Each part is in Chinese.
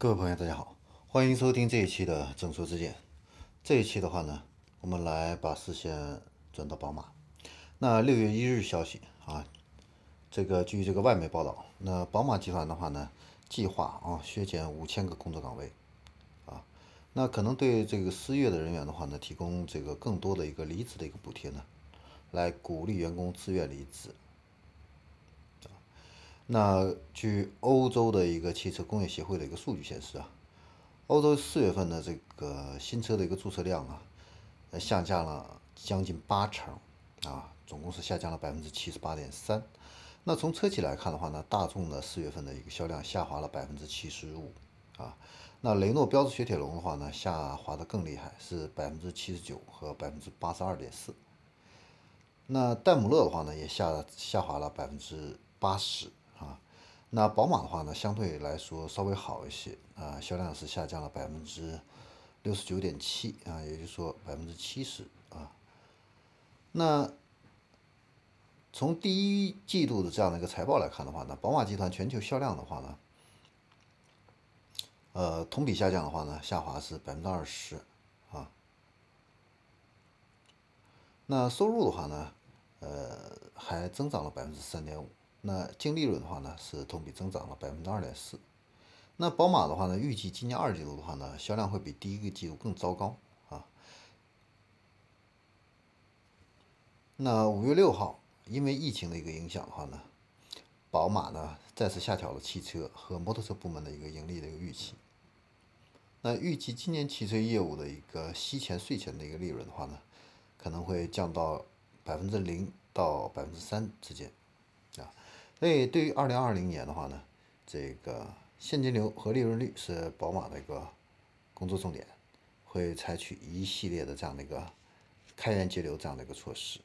各位朋友，大家好，欢迎收听这一期的正说之见。这一期的话呢，我们来把视线转到宝马。那六月一日消息啊，这个据这个外媒报道，那宝马集团的话呢，计划啊削减五千个工作岗位啊，那可能对这个失业的人员的话呢，提供这个更多的一个离职的一个补贴呢，来鼓励员工自愿离职。那据欧洲的一个汽车工业协会的一个数据显示啊，欧洲四月份的这个新车的一个注册量啊，下降了将近八成啊，总共是下降了百分之七十八点三。那从车企来看的话呢，大众的四月份的一个销量下滑了百分之七十五啊，那雷诺、标致、雪铁龙的话呢，下滑的更厉害，是百分之七十九和百分之八十二点四。那戴姆勒的话呢，也下下滑了百分之八十。啊，那宝马的话呢，相对来说稍微好一些啊，销量是下降了百分之六十九点七啊，也就是说百分之七十啊。那从第一季度的这样的一个财报来看的话呢，宝马集团全球销量的话呢，呃，同比下降的话呢，下滑是百分之二十啊。那收入的话呢，呃，还增长了百分之三点五。那净利润的话呢，是同比增长了百分之二点四。那宝马的话呢，预计今年二季度的话呢，销量会比第一个季度更糟糕啊。那五月六号，因为疫情的一个影响的话呢，宝马呢再次下调了汽车和摩托车部门的一个盈利的一个预期。那预计今年汽车业务的一个息前税前的一个利润的话呢，可能会降到百分之零到百分之三之间。所以，对于二零二零年的话呢，这个现金流和利润率是宝马的一个工作重点，会采取一系列的这样的一个开源节流这样的一个措施。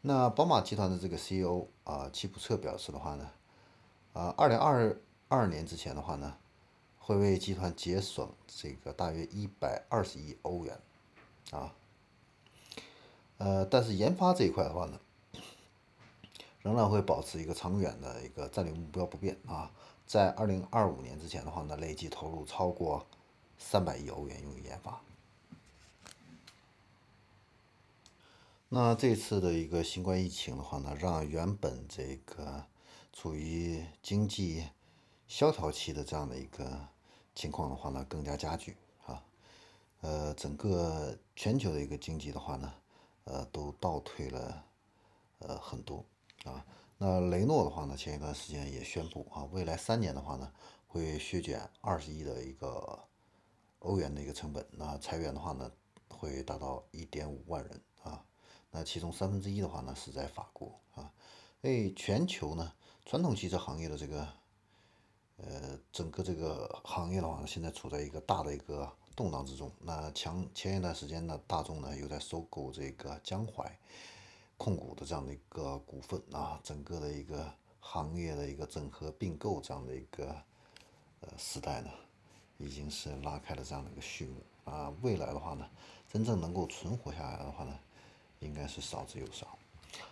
那宝马集团的这个 CEO 啊，齐普策表示的话呢，啊，二零二二年之前的话呢，会为集团节省这个大约一百二十亿欧元，啊，呃，但是研发这一块的话呢。仍然会保持一个长远的一个战略目标不变啊，在二零二五年之前的话呢，累计投入超过三百亿欧元用于研发。那这次的一个新冠疫情的话呢，让原本这个处于经济萧条期的这样的一个情况的话呢，更加加剧啊，呃，整个全球的一个经济的话呢，呃，都倒退了呃很多。啊，那雷诺的话呢，前一段时间也宣布啊，未来三年的话呢，会削减二十亿的一个欧元的一个成本，那裁员的话呢，会达到一点五万人啊，那其中三分之一的话呢是在法国啊，所以全球呢，传统汽车行业的这个呃整个这个行业的话呢，现在处在一个大的一个动荡之中。那前前一段时间呢，大众呢又在收购这个江淮。控股的这样的一个股份啊，整个的一个行业的一个整合并购这样的一个呃时代呢，已经是拉开了这样的一个序幕啊。未来的话呢，真正能够存活下来的话呢，应该是少之又少。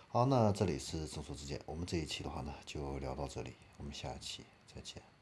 好，那这里是正说之见，我们这一期的话呢就聊到这里，我们下一期再见。